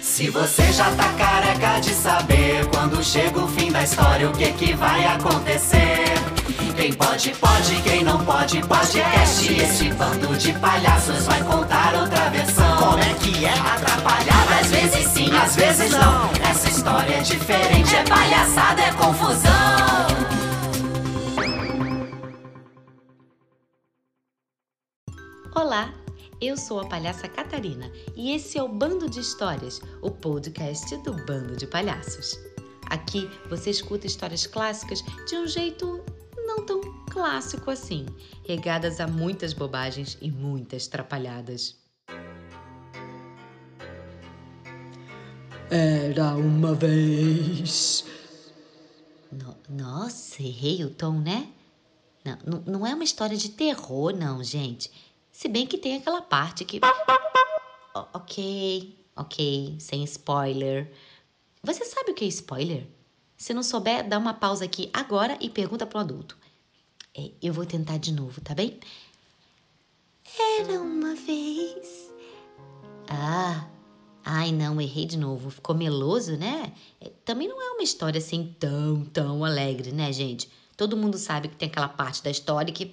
Se você já tá careca de saber quando chega o fim da história o que que vai acontecer. Quem pode, pode, quem não pode, podcast. Este bando de palhaços vai contar outra versão. Como é que é? Atrapalhada, às vezes sim, às vezes não. Essa história é diferente, é palhaçada, é confusão. Olá, eu sou a palhaça Catarina e esse é o Bando de Histórias, o podcast do Bando de Palhaços. Aqui você escuta histórias clássicas de um jeito não tão clássico assim, regadas a muitas bobagens e muitas trapalhadas. Era uma vez. No- nossa, errei o tom, né? Não, não, não é uma história de terror, não, gente. Se bem que tem aquela parte que. Ok, ok, sem spoiler. Você sabe o que é spoiler? Se não souber, dá uma pausa aqui agora e pergunta um adulto. É, eu vou tentar de novo, tá bem? Era uma vez. Ah, ai não, errei de novo. Ficou meloso, né? É, Também não é uma história assim tão, tão alegre, né, gente? Todo mundo sabe que tem aquela parte da história que.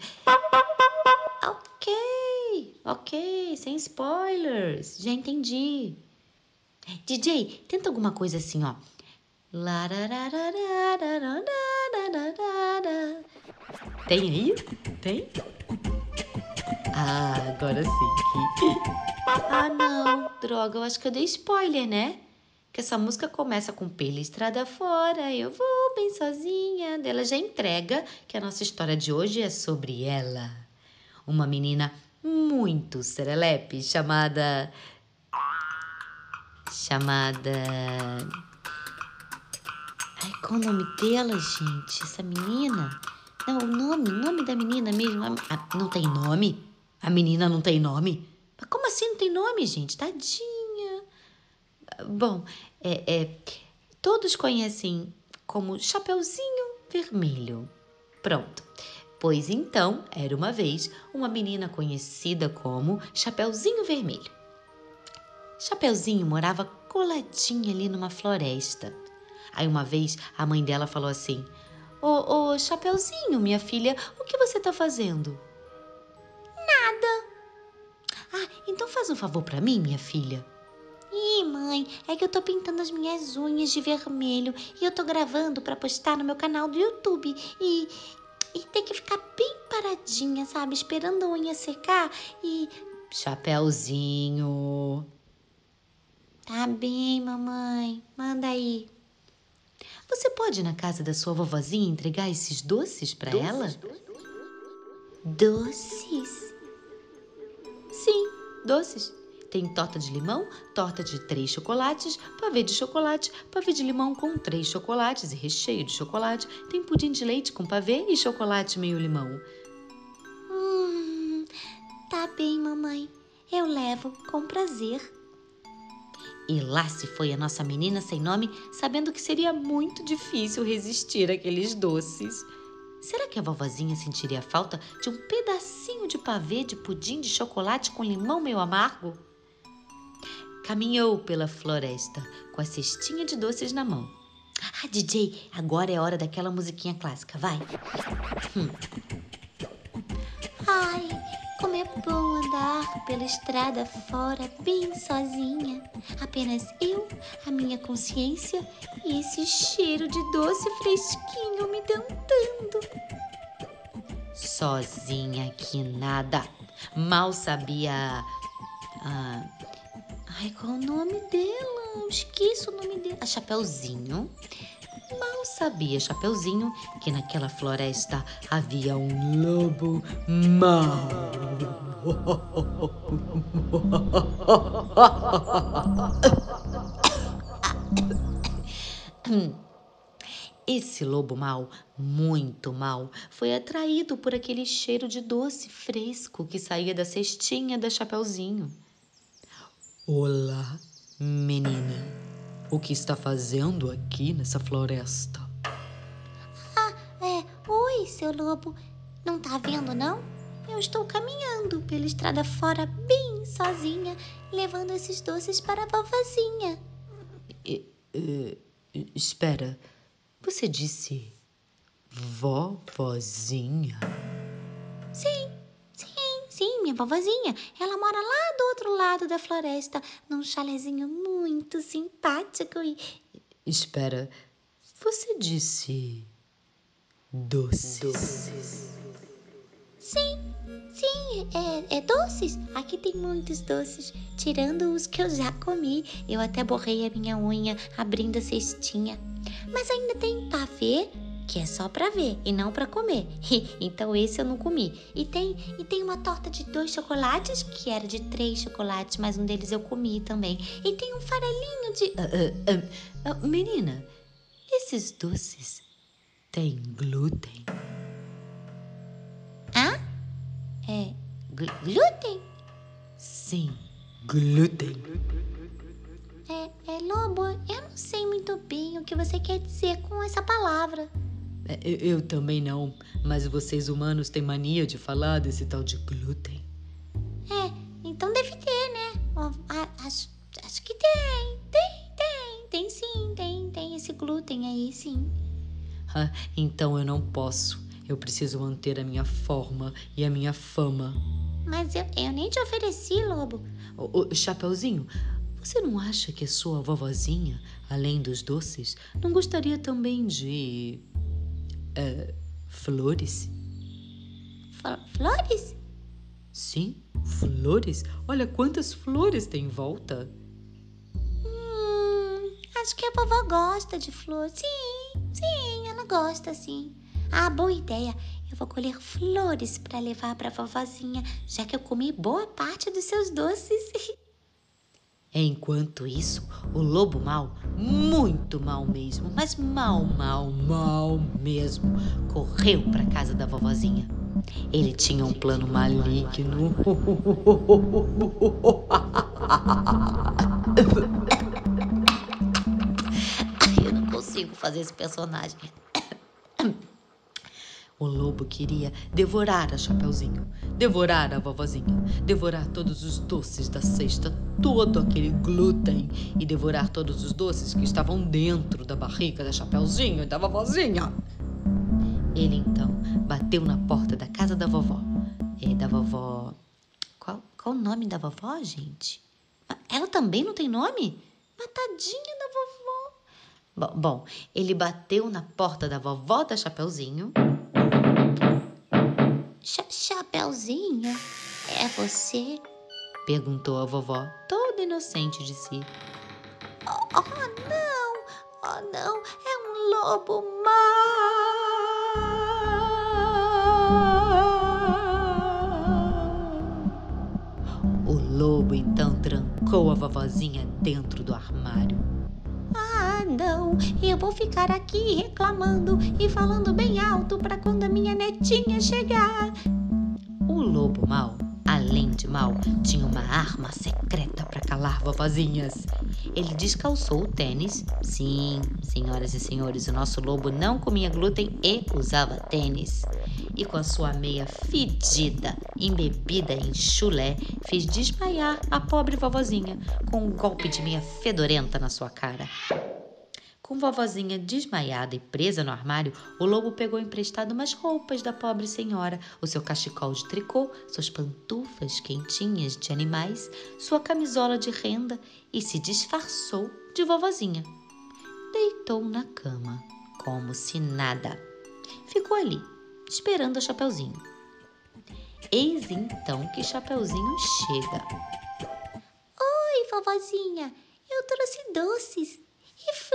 Ok, sem spoilers, já entendi. DJ, tenta alguma coisa assim, ó. Tem aí? Tem? Ah, agora sim. Ah, não. Droga, eu acho que eu dei spoiler, né? Que essa música começa com pela estrada fora, eu vou bem sozinha. Ela já entrega que a nossa história de hoje é sobre ela. Uma menina muito serelepe chamada. Chamada. Ai, qual o nome dela, gente? Essa menina? Não, o nome, o nome da menina mesmo. Ah, não tem nome? A menina não tem nome? Mas como assim não tem nome, gente? Tadinha. Bom, é, é, todos conhecem como Chapeuzinho Vermelho. Pronto. Pois então, era uma vez uma menina conhecida como Chapeuzinho Vermelho. Chapeuzinho morava coladinha ali numa floresta. Aí uma vez a mãe dela falou assim: Ô, ô, Chapeuzinho, minha filha, o que você tá fazendo? Nada. Ah, então faz um favor pra mim, minha filha. Ih, mãe, é que eu tô pintando as minhas unhas de vermelho e eu tô gravando pra postar no meu canal do YouTube e. E tem que ficar bem paradinha, sabe? Esperando a unha secar e. Chapeuzinho. Tá bem, mamãe. Manda aí. Você pode ir na casa da sua vovozinha entregar esses doces pra ela? Doces? Sim, doces. Tem torta de limão, torta de três chocolates, pavê de chocolate, pavê de limão com três chocolates e recheio de chocolate. Tem pudim de leite com pavê e chocolate meio limão. Hum, tá bem, mamãe. Eu levo com prazer. E lá se foi a nossa menina sem nome, sabendo que seria muito difícil resistir àqueles doces. Será que a vovozinha sentiria falta de um pedacinho de pavê de pudim de chocolate com limão meio amargo? Caminhou pela floresta com a cestinha de doces na mão. Ah, DJ, agora é hora daquela musiquinha clássica, vai. Hum. Ai, como é bom andar pela estrada fora, bem sozinha. Apenas eu, a minha consciência e esse cheiro de doce fresquinho me dentando. Sozinha que nada. Mal sabia. Ah, ai, qual o nome dela? Eu esqueço o nome dela. A Chapeuzinho. Mal sabia Chapeuzinho que naquela floresta havia um lobo mau. Esse lobo mau, muito mau, foi atraído por aquele cheiro de doce fresco que saía da cestinha da Chapeuzinho. Olá, menina. O que está fazendo aqui nessa floresta? É, oi, seu lobo. Não tá vendo, não? Eu estou caminhando pela estrada fora bem sozinha, levando esses doces para a vovozinha. E- e- espera, você disse vovozinha? Vovozinha. Ela mora lá do outro lado da floresta, num chalezinho muito simpático e. Espera, você disse doces? Sim, sim, é, é doces. Aqui tem muitos doces, tirando os que eu já comi. Eu até borrei a minha unha abrindo a cestinha. Mas ainda tem pavê, que é só pra ver e não pra comer. então esse eu não comi. E tem, e tem uma torta de dois chocolates, que era de três chocolates, mas um deles eu comi também. E tem um farelinho de. Ah, ah, ah, menina, esses doces têm glúten? Hã? É. gl- glúten? Sim, glúten. É, é lobo, eu não sei muito bem o que você quer dizer com essa palavra. É, Eu, eu também não, mas vocês humanos têm mania de falar desse tal de glúten. É, então deve ter, né? Acho, acho que tem, tem, tem, tem sim, tem, tem esse glúten aí, sim. Ah, então eu não posso. Eu preciso manter a minha forma e a minha fama. Mas eu, eu nem te ofereci, lobo. Ô, ô, Chapeuzinho, você não acha que a sua vovozinha, além dos doces, não gostaria também de. É, flores? Fl- Flores? Sim, flores? Olha quantas flores tem em volta. Hum, acho que a vovó gosta de flor. Sim, sim, ela gosta, sim. Ah, boa ideia. Eu vou colher flores para levar para vovozinha, já que eu comi boa parte dos seus doces. Enquanto isso, o lobo mau, muito mal mesmo, mas mal, mal, mal mesmo, correu para casa da vovozinha. Ele tinha um plano maligno. Ai, eu não consigo fazer esse personagem. O lobo queria devorar a Chapeuzinho, devorar a vovozinha, devorar todos os doces da cesta, todo aquele glúten e devorar todos os doces que estavam dentro da barriga da Chapeuzinho e da vovozinha. Ele então bateu na porta da casa da vovó. É, da vovó. Qual, qual o nome da vovó, gente? Ela também não tem nome? Mas tadinha da vovó. Bom, bom, ele bateu na porta da vovó da Chapeuzinho. Cha- Chapeuzinho, é você? Perguntou a vovó, toda inocente de si. Oh, não! Oh, não! É um lobo mau! O lobo então trancou a vovozinha dentro do armário. Ah, não! Eu vou ficar aqui reclamando e falando bem alto para quando a minha netinha chegar. O lobo mau, além de mau, tinha uma arma secreta para calar vovozinhas. Ele descalçou o tênis. Sim, senhoras e senhores, o nosso lobo não comia glúten e usava tênis. E com a sua meia fedida, embebida em chulé, fez desmaiar a pobre vovozinha com um golpe de meia fedorenta na sua cara. Com vovozinha desmaiada e presa no armário, o lobo pegou emprestado umas roupas da pobre senhora, o seu cachecol de tricô, suas pantufas quentinhas de animais, sua camisola de renda e se disfarçou de vovozinha. Deitou na cama, como se nada. Ficou ali, esperando a Chapeuzinho. Eis então que Chapeuzinho chega. Oi, vovozinha! Eu trouxe doces e flores.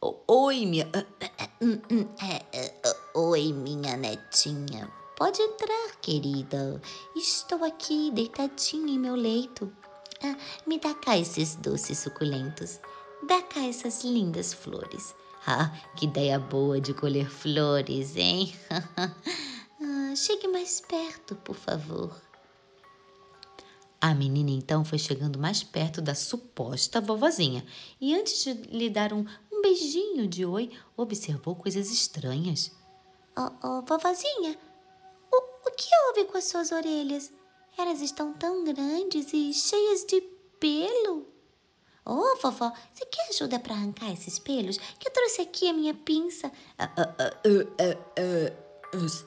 "O- Oi, minha. É, é, é, Oi, minha netinha. Pode entrar, querida. Estou aqui deitadinha em meu leito. Ah, me dá cá esses doces suculentos. Dá cá essas lindas flores. Ah, que ideia boa de colher flores, hein? Ah, chegue mais perto, por favor. A menina então foi chegando mais perto da suposta vovozinha e antes de lhe dar um, um beijinho de oi, observou coisas estranhas. Oh, oh, vovozinha, o, o que houve com as suas orelhas? Elas estão tão grandes e cheias de pelo. Ô, oh, vovó, você quer ajuda para arrancar esses pelos? Que eu trouxe aqui a minha pinça. Ah, ah, ah,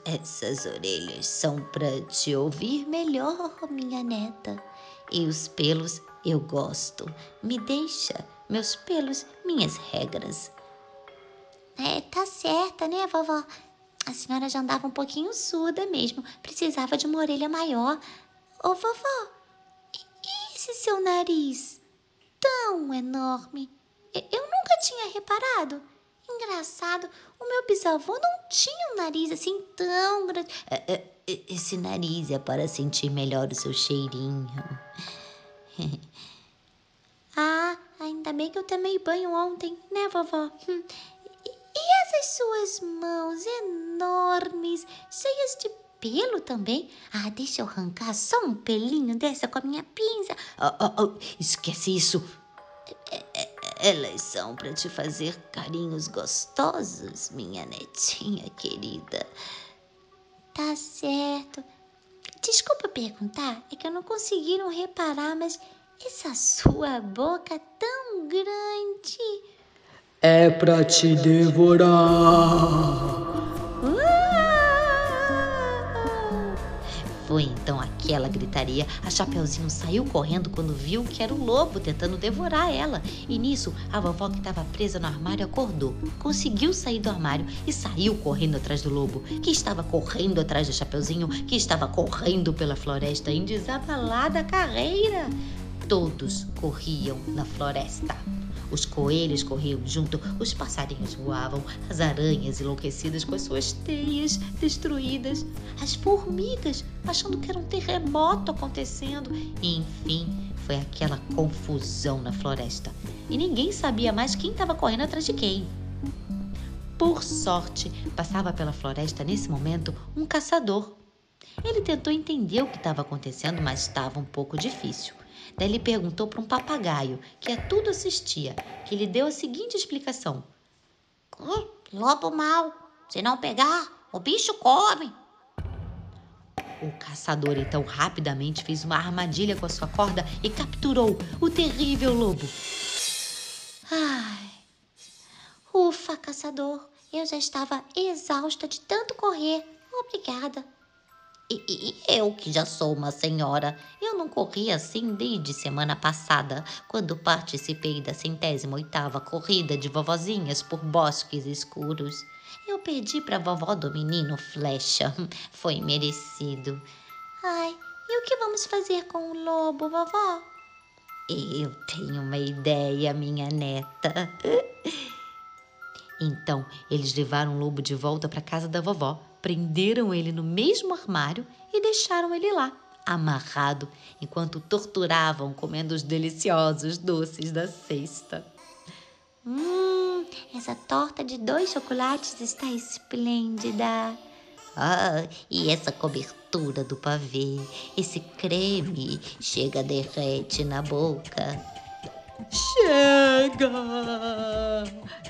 essas orelhas são para te ouvir melhor, minha neta. E os pelos eu gosto. Me deixa, meus pelos, minhas regras. É, tá certa, né, vovó? A senhora já andava um pouquinho surda mesmo. Precisava de uma orelha maior. Ô, vovó, e esse seu nariz? Tão enorme. Eu nunca tinha reparado. Engraçado, o meu bisavô não tinha um nariz assim tão grande. É, é, esse nariz é para sentir melhor o seu cheirinho. ah, ainda bem que eu tomei banho ontem, né, vovó? E essas suas mãos enormes, cheias de pelo também? Ah, deixa eu arrancar só um pelinho dessa com a minha pinça. Oh, oh, oh, esquece isso. É, é, elas são para te fazer carinhos gostosos, minha netinha querida. Tá certo. Desculpa perguntar, é que eu não consegui não reparar, mas essa sua boca tão grande. É para te devorar. Foi então aquela gritaria. A Chapeuzinho saiu correndo quando viu que era o lobo tentando devorar ela. E nisso, a vovó que estava presa no armário acordou. Conseguiu sair do armário e saiu correndo atrás do lobo, que estava correndo atrás do Chapeuzinho, que estava correndo pela floresta em desabalada carreira. Todos corriam na floresta. Os coelhos corriam junto, os passarinhos voavam, as aranhas enlouquecidas com as suas teias destruídas, as formigas achando que era um terremoto acontecendo. E, enfim, foi aquela confusão na floresta. E ninguém sabia mais quem estava correndo atrás de quem. Por sorte, passava pela floresta nesse momento um caçador. Ele tentou entender o que estava acontecendo, mas estava um pouco difícil. Daí ele perguntou para um papagaio, que a tudo assistia, que lhe deu a seguinte explicação: Lobo mau, se não pegar, o bicho come. O caçador então rapidamente fez uma armadilha com a sua corda e capturou o terrível lobo. Ai, ufa, caçador, eu já estava exausta de tanto correr. Obrigada. E, e, eu, que já sou uma senhora, eu não corri assim desde semana passada, quando participei da centésima oitava corrida de vovozinhas por bosques escuros. Eu perdi para vovó do menino Flecha. Foi merecido. Ai, e o que vamos fazer com o lobo, vovó? Eu tenho uma ideia, minha neta. Então, eles levaram o lobo de volta para casa da vovó prenderam ele no mesmo armário e deixaram ele lá, amarrado, enquanto torturavam comendo os deliciosos doces da cesta. Hum, essa torta de dois chocolates está esplêndida. Ah, e essa cobertura do pavê, esse creme chega derrete na boca. Chega!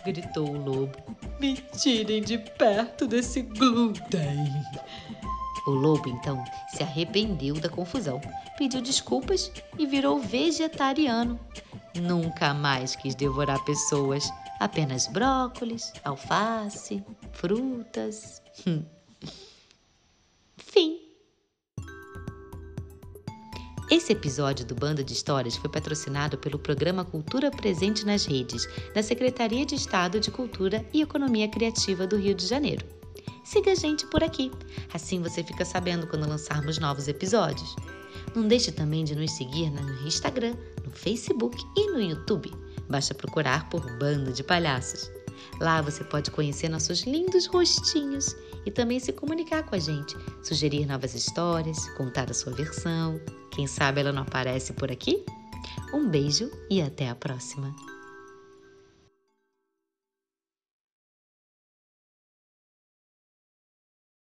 gritou o lobo. Me tirem de perto desse glúten. O lobo então se arrependeu da confusão, pediu desculpas e virou vegetariano. Nunca mais quis devorar pessoas, apenas brócolis, alface, frutas. Fim. Esse episódio do Banda de Histórias foi patrocinado pelo Programa Cultura Presente nas Redes, da Secretaria de Estado de Cultura e Economia Criativa do Rio de Janeiro. Siga a gente por aqui, assim você fica sabendo quando lançarmos novos episódios. Não deixe também de nos seguir no Instagram, no Facebook e no YouTube. Basta procurar por Banda de Palhaços. Lá você pode conhecer nossos lindos rostinhos e também se comunicar com a gente, sugerir novas histórias, contar a sua versão. Quem sabe ela não aparece por aqui? Um beijo e até a próxima!